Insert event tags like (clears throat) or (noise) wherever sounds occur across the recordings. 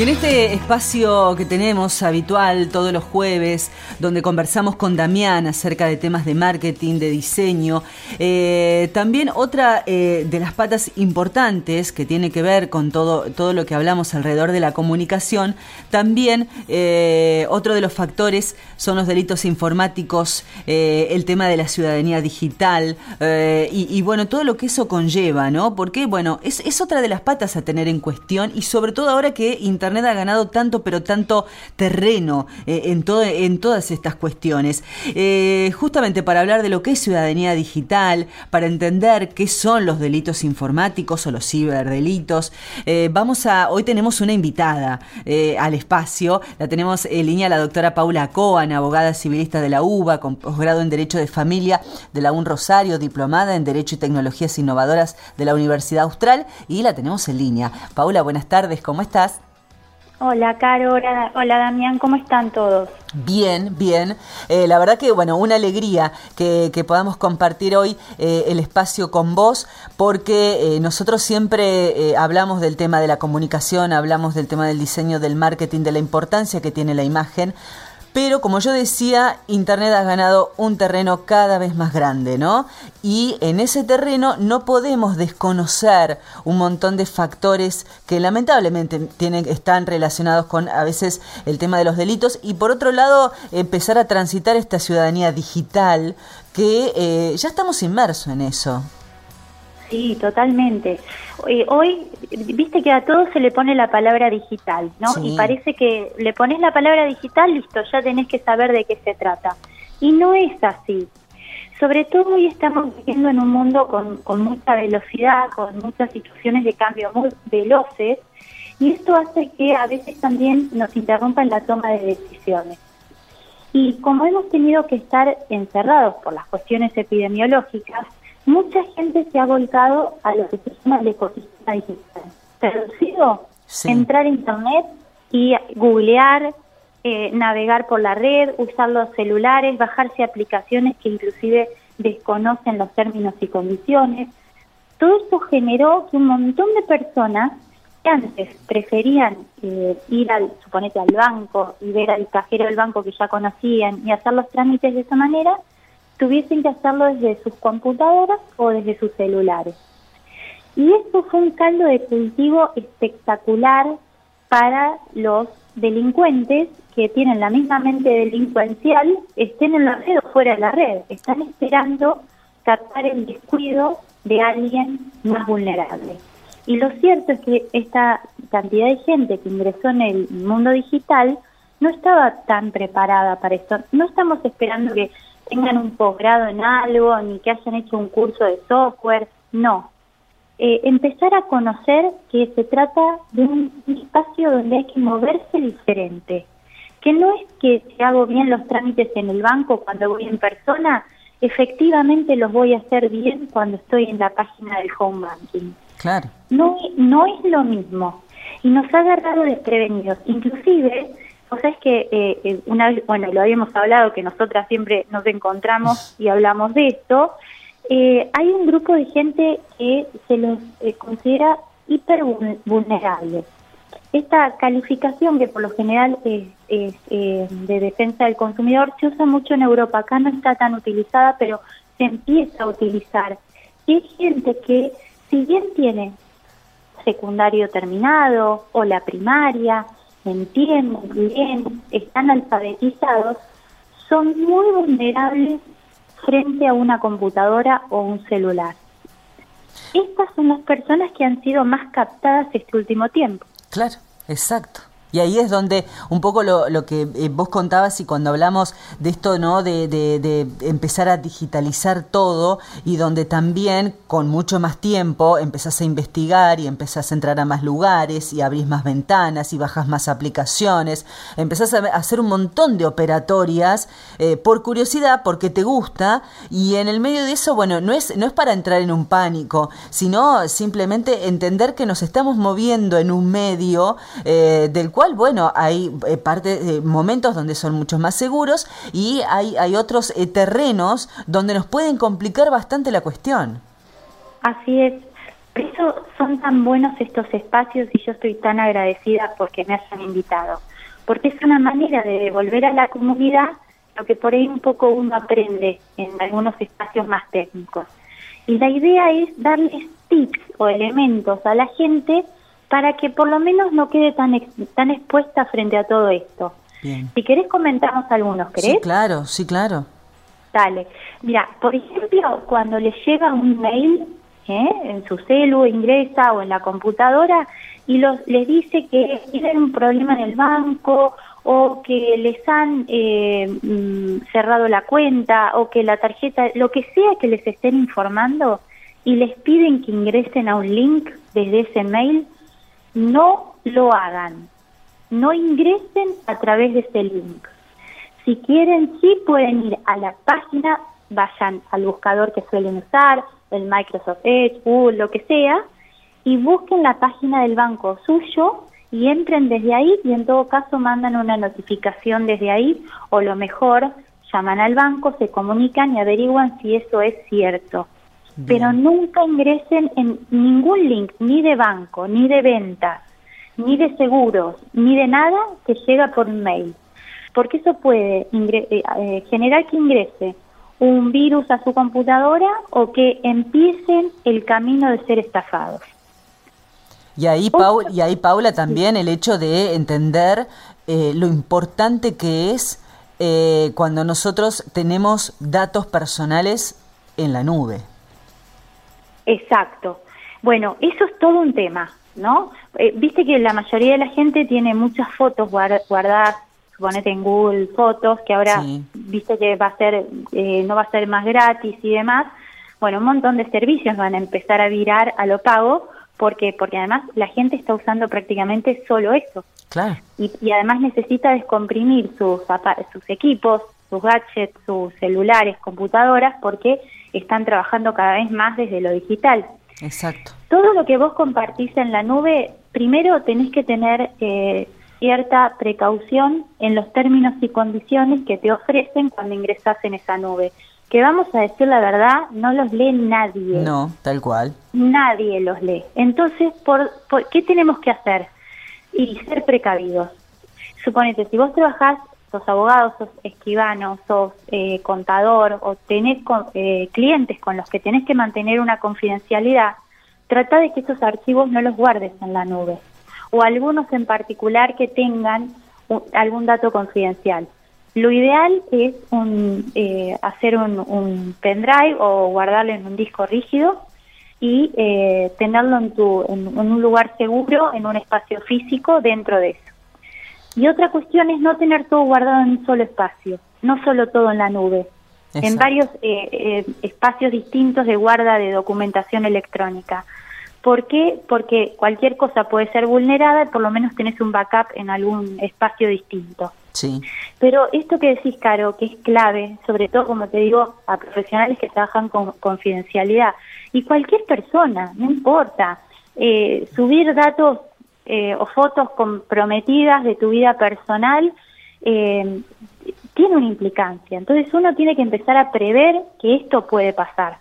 Y en este espacio que tenemos habitual todos los jueves, donde conversamos con Damián acerca de temas de marketing, de diseño, eh, también otra eh, de las patas importantes que tiene que ver con todo, todo lo que hablamos alrededor de la comunicación, también eh, otro de los factores son los delitos informáticos, el tema de la ciudadanía digital y, bueno, todo lo que eso conlleva, ¿no? Porque, bueno, es, es otra de las patas a tener en cuestión y sobre todo ahora que Internet Internet ha ganado tanto, pero tanto terreno eh, en, todas estas cuestiones. Eh, justamente para hablar de lo que es ciudadanía digital, para entender qué son los delitos informáticos o los ciberdelitos, eh, vamos a, hoy tenemos una invitada al espacio, la tenemos en línea la doctora Paula Coan, abogada civilista de la UBA, con posgrado en Derecho de Familia de la UN Rosario, diplomada en Derecho y Tecnologías Innovadoras de la Universidad Austral, y la tenemos en línea. Paula, buenas tardes, ¿cómo estás? Hola, Caro. Hola, Damián. ¿Cómo están todos? Bien, bien. Eh, la verdad que, bueno, una alegría que, podamos compartir hoy eh, el espacio con vos, porque eh, nosotros siempre hablamos del tema de la comunicación, hablamos del tema del diseño, del marketing, de la importancia que tiene la imagen pero como yo decía, Internet ha ganado un terreno cada vez más grande, ¿no? Y en ese terreno no podemos desconocer un montón de factores que lamentablemente tienen, están relacionados con a veces el tema de los delitos y por otro lado empezar a transitar esta ciudadanía digital que eh, ya estamos inmersos en eso. Sí, totalmente. Eh, hoy, viste que a todo se le pone la palabra digital, ¿no? Y parece que le pones la palabra digital, listo, ya tenés que saber de qué se trata. Y no es así. Sobre todo hoy estamos viviendo en un mundo con, con mucha velocidad, con muchas situaciones de cambio muy veloces, y esto hace que a veces también nos interrumpa en la toma de decisiones. Y como hemos tenido que estar encerrados por las cuestiones epidemiológicas, mucha gente se ha volcado a lo que se llama el ecosistema digital. Traducido, entrar a Internet y googlear, eh, navegar por la red, usar los celulares, bajarse aplicaciones que inclusive desconocen los términos y condiciones. Todo esto generó que un montón de personas que antes preferían eh, ir al, suponete, al banco y ver al cajero del banco que ya conocían y hacer los trámites de esa manera, tuviesen que hacerlo desde sus computadoras o desde sus celulares. Y esto fue un caldo de cultivo espectacular para los delincuentes que tienen la misma mente delincuencial, estén en la red o fuera de la red. Están esperando captar el descuido de alguien más vulnerable. Y lo cierto es que esta cantidad de gente que ingresó en el mundo digital no estaba tan preparada para esto. No estamos esperando que tengan un posgrado en algo, ni que hayan hecho un curso de software, no. Eh, empezar a conocer que se trata de un espacio donde hay que moverse diferente, que no es que si hago bien los trámites en el banco cuando voy en persona, efectivamente los voy a hacer bien cuando estoy en la página del home banking. Claro. No, no es lo mismo. Y nos ha agarrado desprevenidos. Inclusive, o sea, es que eh, eh, una vez, bueno, lo habíamos hablado, que nosotras siempre nos encontramos y hablamos de esto, eh, hay un grupo de gente que se los considera hiper vulnerables. Esta calificación, que por lo general es, de defensa del consumidor, se usa mucho en Europa. Acá no está tan utilizada, pero se empieza a utilizar. Y hay gente que, si bien tiene secundario terminado o la primaria, entienden bien, están alfabetizados, son muy vulnerables frente a una computadora o un celular. Estas son las personas que han sido más captadas este último tiempo. Claro, exacto. Y ahí es donde un poco lo, lo que eh, vos contabas y cuando hablamos de esto, ¿no? De, de, empezar a digitalizar todo y donde también con mucho más tiempo empezás a investigar y empezás a entrar a más lugares y abrís más ventanas y bajas más aplicaciones, empezás a hacer un montón de operatorias eh, por curiosidad, porque te gusta y en el medio de eso, bueno, no es, no es para entrar en un pánico, sino simplemente entender que nos estamos moviendo en un medio eh, del cual bueno, hay eh, parte, momentos donde son mucho más seguros y hay, hay otros eh, terrenos donde nos pueden complicar bastante la cuestión. Así es. por eso son tan buenos estos espacios y yo estoy tan agradecida porque me hayan invitado, porque es una manera de devolver a la comunidad lo que por ahí un poco uno aprende en algunos espacios más técnicos. Y la idea es darles tips o elementos a la gente para que por lo menos no quede tan, tan expuesta frente a todo esto. Si querés comentamos algunos, ¿querés? Sí, claro, sí, claro. Dale. Mira, por ejemplo, cuando les llega un mail ¿eh? en su celu, ingresa o en la computadora y los, les dice que tienen un problema en el banco o que les han eh, mm, cerrado la cuenta o que la tarjeta, lo que sea que les estén informando y les piden que ingresen a un link desde ese mail, no lo hagan. No ingresen a través de ese link. Si quieren, sí pueden ir a la página, vayan al buscador que suelen usar, el Microsoft Edge, Google, lo que sea, y busquen la página del banco suyo y entren desde ahí y en todo caso mandan una notificación desde ahí o lo mejor llaman al banco, se comunican y averiguan si eso es cierto. Pero nunca ingresen en ningún link, ni de banco, ni de ventas, ni de seguros, ni de nada que llega por mail. Porque eso puede eh, eh, generar que ingrese un virus a su computadora o que empiecen el camino de ser estafados. Y ahí, y ahí Paula, también el hecho de entender eh, lo importante que es eh, cuando nosotros tenemos datos personales en la nube. Exacto. Bueno, eso es todo un tema, ¿no? Eh, viste que la mayoría de la gente tiene muchas fotos guardadas, suponete en Google Fotos, que ahora viste que va a ser, no va a ser más gratis y demás. Bueno, un montón de servicios van a empezar a virar a lo pago porque porque además la gente está usando prácticamente solo eso. Claro. Y, y además necesita descomprimir sus, sus equipos, sus gadgets, sus celulares, computadoras, porque están trabajando cada vez más desde lo digital. Exacto. Todo lo que vos compartís en la nube, primero tenés que tener eh, cierta precaución en los términos y condiciones que te ofrecen cuando ingresás en esa nube que vamos a decir la verdad, no los lee nadie. No, tal cual. Nadie los lee. Entonces, ¿por, qué tenemos que hacer? Y ser precavidos. Suponete, si vos trabajás, sos abogado, sos escribano, sos eh, contador o tenés eh, clientes con los que tenés que mantener una confidencialidad, trata de que esos archivos no los guardes en la nube. O algunos en particular que tengan algún dato confidencial. Lo ideal es un, eh, hacer un, pendrive o guardarlo en un disco rígido y eh, tenerlo en, tu, en, un lugar seguro, en un espacio físico dentro de eso. Y otra cuestión es no tener todo guardado en un solo espacio, no solo todo en la nube, en varios eh, espacios distintos de guarda de documentación electrónica. ¿Por qué? Porque cualquier cosa puede ser vulnerada y por lo menos tenés un backup en algún espacio distinto. Sí. Pero esto que decís, Caro, que es clave, sobre todo, como te digo, a profesionales que trabajan con confidencialidad, y cualquier persona, no importa, eh, subir datos eh, o fotos comprometidas de tu vida personal eh, tiene una implicancia. Entonces uno tiene que empezar a prever que esto puede pasar.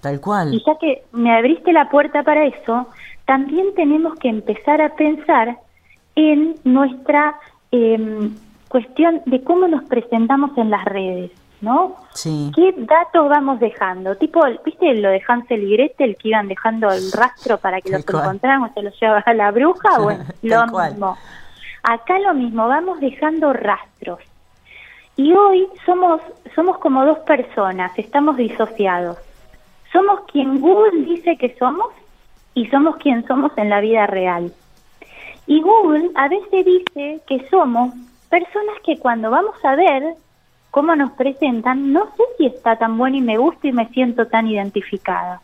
Tal cual. Y ya que me abriste la puerta para eso, también tenemos que empezar a pensar en nuestra eh, cuestión de cómo nos presentamos en las redes, ¿no? Sí. ¿Qué datos vamos dejando? Tipo, ¿viste lo de Hansel y Gretel que iban dejando el (laughs) rastro para que los encontráramos, se los llevaba a la bruja? (laughs) Bueno, lo mismo. Acá lo mismo, vamos dejando rastros. Y hoy somos, somos como dos personas, estamos disociados. Somos quien Google dice que somos y somos quien somos en la vida real. Y Google a veces dice que somos personas que cuando vamos a ver cómo nos presentan, no sé si está tan bueno y me gusta y me siento tan identificada.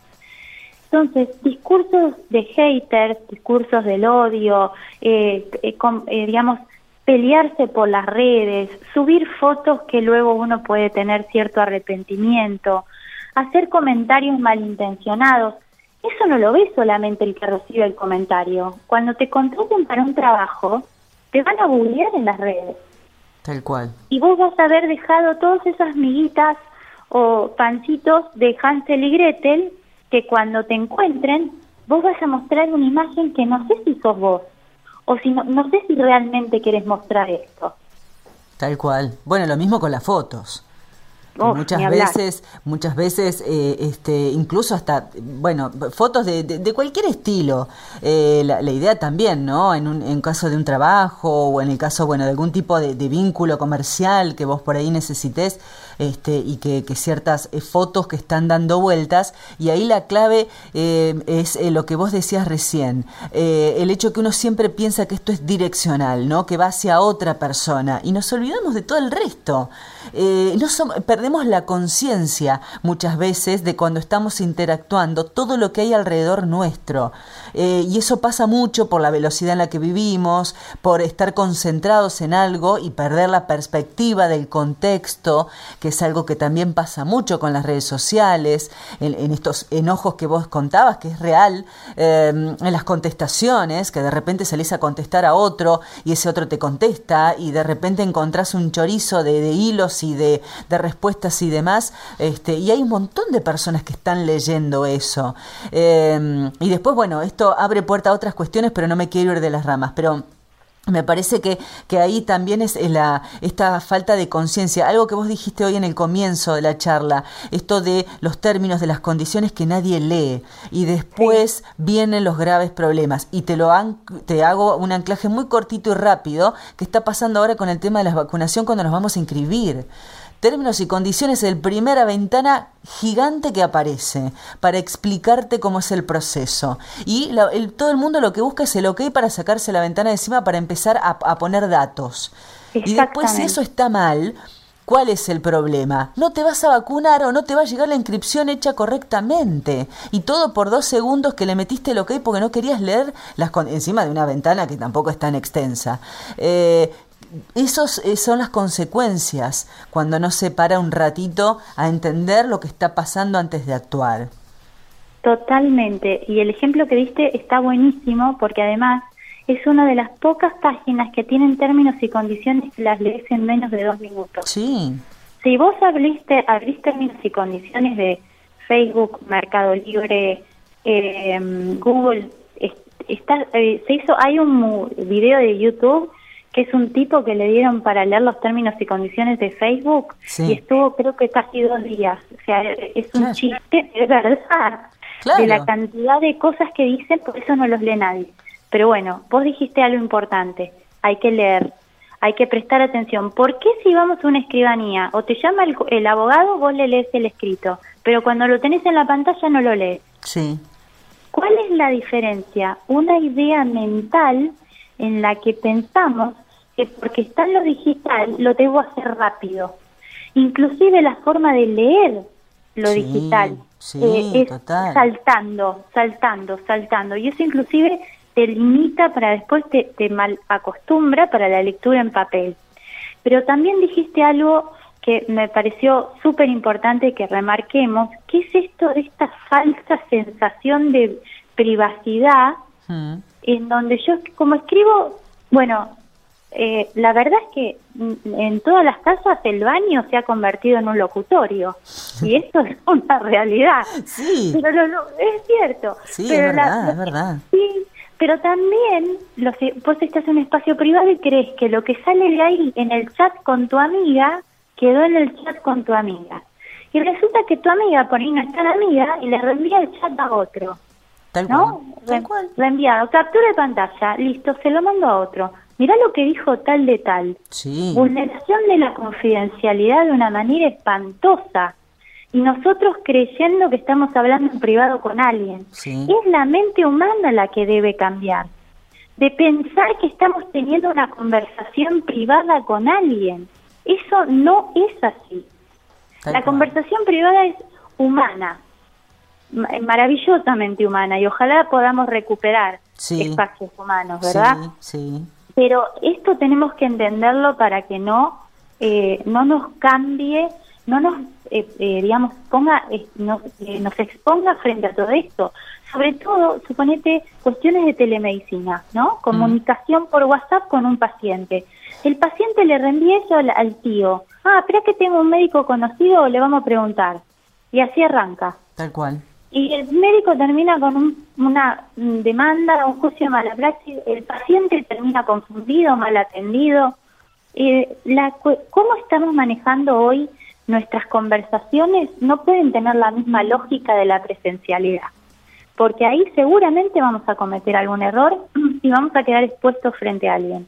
Entonces, discursos de haters, discursos del odio, eh, eh, eh, digamos, pelearse por las redes, subir fotos que luego uno puede tener cierto arrepentimiento, hacer comentarios malintencionados. Eso no lo ve solamente el que recibe el comentario. Cuando te contraten para un trabajo, te van a googlear en las redes. Tal cual. Y vos vas a haber dejado todas esas miguitas o pancitos de Hansel y Gretel que cuando te encuentren vos vas a mostrar una imagen que no sé si sos vos, o si no, no sé si realmente querés mostrar esto. Tal cual. Bueno, lo mismo con las fotos muchas veces, muchas veces, eh, este, incluso hasta, bueno, fotos de, de, cualquier estilo. Eh, la, idea también, ¿no? En un en caso de un trabajo o en el caso, bueno, de algún tipo de, vínculo comercial que vos por ahí necesites, este, y que, ciertas eh, fotos que están dando vueltas. Y ahí la clave es lo que vos decías recién, el hecho que uno siempre piensa que esto es direccional, ¿no? Que va hacia otra persona y nos olvidamos de todo el resto. perdemos la conciencia muchas veces de cuando estamos interactuando, todo lo que hay alrededor nuestro. Eh, y eso pasa mucho por la velocidad en la que vivimos, por estar concentrados en algo y perder la perspectiva del contexto, que es algo que también pasa mucho con las redes sociales, en, estos enojos que vos contabas, que es real, em, en las contestaciones, que de repente salís a contestar a otro y ese otro te contesta y de repente encontrás un chorizo de, hilos y de, de respuestas y demás, este, y hay un montón de personas que están leyendo eso. Em, y después, bueno, esto abre puerta a otras cuestiones, pero no me quiero ir de las ramas, pero... Me parece que, que, ahí también es la, esta falta de conciencia. Algo que vos dijiste hoy en el comienzo de la charla, esto de los términos de las condiciones que nadie lee y después vienen los graves problemas. Y te, lo te hago un anclaje muy cortito y rápido que está pasando ahora con el tema de la vacunación cuando nos vamos a inscribir términos y condiciones es el primera ventana gigante que aparece para explicarte cómo es el proceso. Y todo el mundo lo que busca es el ok para sacarse la ventana de encima para empezar a, poner datos. Y después si eso está mal, ¿Cuál es el problema? No te vas a vacunar o no te va a llegar la inscripción hecha correctamente. Y todo por dos segundos que le metiste el ok porque no querías leer las encima de una ventana que tampoco es tan extensa. Eh, esos eh, son las consecuencias cuando no se para un ratito a entender lo que está pasando antes de actuar. Totalmente. Y el ejemplo que diste está buenísimo porque además es una de las pocas páginas que tienen términos y condiciones que las lees en menos de dos minutos. Sí. Si vos abriste, abriste términos y condiciones de Facebook, Mercado Libre, eh, Google, está, eh, se hizo, hay un video de YouTube que es un tipo que le dieron para leer los términos y condiciones de Facebook y estuvo creo que casi dos días. O sea, es un chiste, (laughs) es verdad, de la cantidad de cosas que dicen, por eso no los lee nadie. Pero bueno, vos dijiste algo importante, hay que leer, hay que prestar atención. ¿Por qué si vamos a una escribanía o te llama el, el abogado, vos le lees el escrito, pero cuando lo tenés en la pantalla no lo lees? Sí. ¿Cuál es la diferencia? Una idea mental en la que pensamos que porque está en lo digital lo debo hacer rápido. Inclusive la forma de leer lo digital eh, es saltando, saltando, saltando. Y eso inclusive te limita para después te, te mal acostumbra para la lectura en papel. Pero también dijiste algo que me pareció súper importante que remarquemos, ¿qué es esto de esta falsa sensación de privacidad mm. en donde yo como escribo, bueno, eh, la verdad es que en todas las casas el baño se ha convertido en un locutorio y (laughs) esto es una realidad. Sí. Pero es cierto. Sí, es verdad, es verdad. Sí, pero también los, vos estás en un espacio privado y crees que lo que sale de ahí en el chat con tu amiga quedó en el chat con tu amiga. Y resulta que tu amiga por ahí no está la amiga y le reenvía el chat a otro. Tal ¿No? cual. Reenviado, captura de pantalla, listo, se lo mando a otro mirá lo que dijo tal de tal. Sí. Vulneración de la confidencialidad de una manera espantosa. Y nosotros creyendo que estamos hablando en privado con alguien. Sí. Es la mente humana la que debe cambiar. De pensar que estamos teniendo una conversación privada con alguien. Eso no es así. la conversación privada es humana, maravillosamente humana, y ojalá podamos recuperar espacios humanos, ¿verdad? Sí, sí. Pero esto tenemos que entenderlo para que no, eh, no nos cambie, no nos, eh, eh, digamos, ponga, nos, nos exponga frente a todo esto. Sobre todo, suponete, cuestiones de telemedicina, ¿no? Comunicación por WhatsApp con un paciente. El paciente le reenvía eso al, tío. Ah, espera que tengo un médico conocido, le vamos a preguntar. Y así arranca. Tal cual. Y el médico termina con una demanda, un juicio de mala praxis, el paciente termina confundido, mal atendido. Eh, la, ¿Cómo estamos manejando hoy nuestras conversaciones? No pueden tener la misma lógica de la presencialidad, porque ahí seguramente vamos a cometer algún error (clears throat) y vamos a quedar expuestos frente a alguien.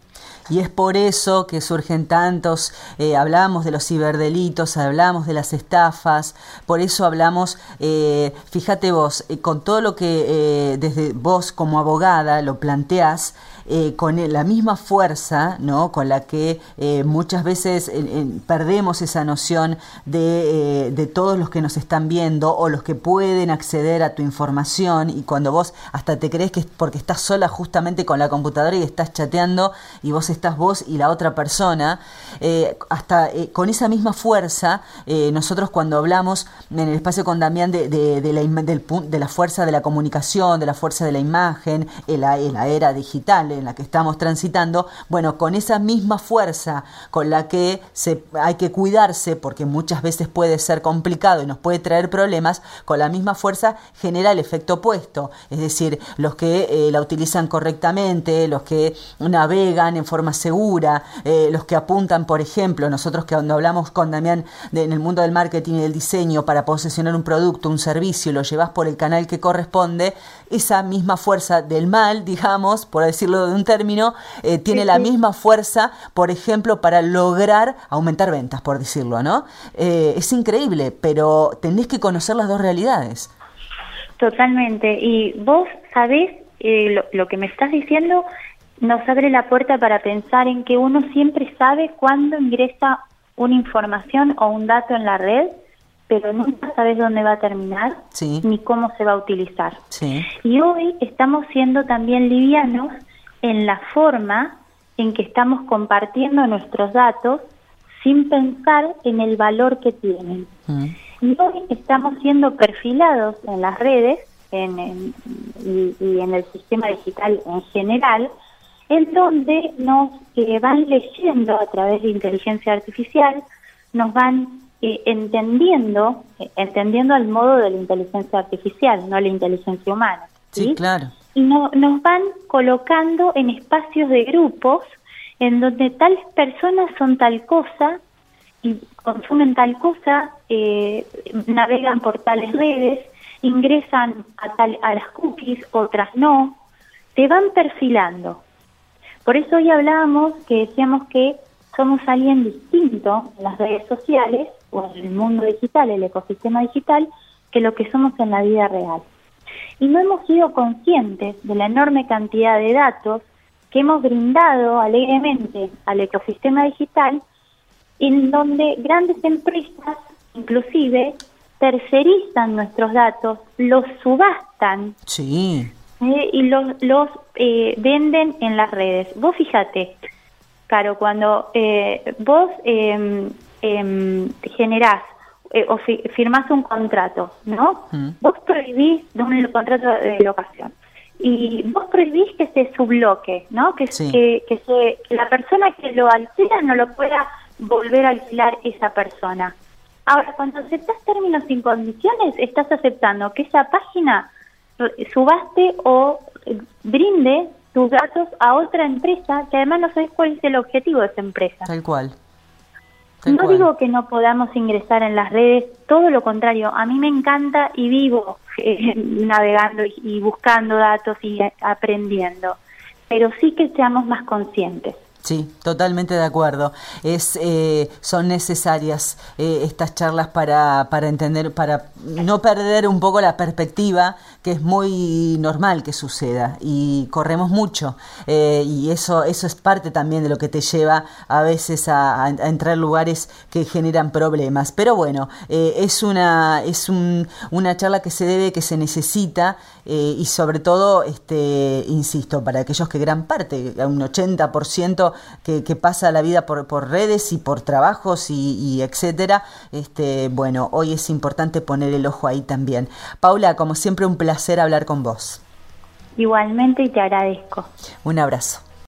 Y es por eso que surgen tantos, eh, hablamos de los ciberdelitos, hablamos de las estafas, por eso hablamos, eh, fíjate vos, eh, con todo lo que desde vos como abogada lo planteás, eh, con la misma fuerza ¿no? con la que eh, muchas veces perdemos esa noción de, eh, de, todos los que nos están viendo o los que pueden acceder a tu información y cuando vos hasta te crees que es porque estás sola justamente con la computadora y estás chateando vos estás vos y la otra persona, hasta con esa misma fuerza, nosotros cuando hablamos en el espacio con Damián de, de, la, de la fuerza de la comunicación, de la fuerza de la imagen, en la, era digital, en la que estamos transitando, bueno, con esa misma fuerza con la que hay que cuidarse, porque muchas veces puede ser complicado y nos puede traer problemas, con la misma fuerza genera el efecto opuesto, es decir, los que eh, la utilizan correctamente, los que navegan en forma segura, eh, los que apuntan, por ejemplo, nosotros que cuando hablamos con Damián en el mundo del marketing y del diseño para posicionar un producto, un servicio, lo llevas por el canal que corresponde, esa misma fuerza del mal, (laughs) digamos, por decirlo de un término, eh, tiene la misma fuerza, por ejemplo, para lograr aumentar ventas, por decirlo, ¿no? Eh, es increíble, pero tenés que conocer las dos realidades. Totalmente. Y vos sabés eh, lo, lo que me estás diciendo nos abre la puerta para pensar en que uno siempre sabe cuándo ingresa una información o un dato en la red pero nunca sabes dónde va a terminar ni cómo se va a utilizar. Y hoy estamos siendo también livianos en la forma en que estamos compartiendo nuestros datos sin pensar en el valor que tienen. Mm. Y hoy estamos siendo perfilados en las redes en, y, en el sistema digital en general, en donde nos eh, van leyendo a través de inteligencia artificial, nos van eh, entendiendo, eh, entendiendo al modo de la inteligencia artificial, no la inteligencia humana. Sí, claro. Y no, nos van colocando en espacios de grupos en donde tales personas son tal cosa y consumen tal cosa, eh, navegan por tales redes, ingresan a, tal, a las cookies, otras no, te van perfilando. Por eso hoy hablábamos que decíamos que somos alguien distinto en las redes sociales o en el mundo digital, el ecosistema digital, que lo que somos en la vida real. Y no hemos sido conscientes de la enorme cantidad de datos que hemos brindado alegremente al ecosistema digital, en donde grandes empresas, inclusive, tercerizan nuestros datos, los subastan sí. Eh, y los, los eh, venden en las redes. Vos fíjate, Caro, cuando eh, vos eh, eh, generás eh, o firmás un contrato, ¿no? Mm. Vos prohibís un contrato de locación y vos prohibís que se subloque, ¿no? Que, que, que, la persona que lo alquila no lo pueda volver a alquilar esa persona. Ahora, cuando aceptas términos sin condiciones, estás aceptando que esa página subaste o brinde tus datos a otra empresa que además no sabes cuál es el objetivo de esa empresa. Tal cual no digo que no podamos ingresar en las redes, todo lo contrario, a mí me encanta y vivo eh, (laughs) navegando y buscando datos y aprendiendo, pero sí que seamos más conscientes. Sí, totalmente de acuerdo. Es, eh, son necesarias eh, estas charlas para, entender, para no perder un poco la perspectiva, que es muy normal que suceda y corremos mucho. Eh, y eso, eso es parte también de lo que te lleva a veces a, a entrar en lugares que generan problemas. Pero bueno, es, una, es un, una charla que se debe, que se necesita y sobre todo, este, insisto, para aquellos que gran parte, un 80%, que, pasa la vida por, por, redes y por trabajos y, etcétera, este, bueno, hoy es importante poner el ojo ahí también. Paula, como siempre, un placer hablar con vos. Igualmente y te agradezco. Un abrazo.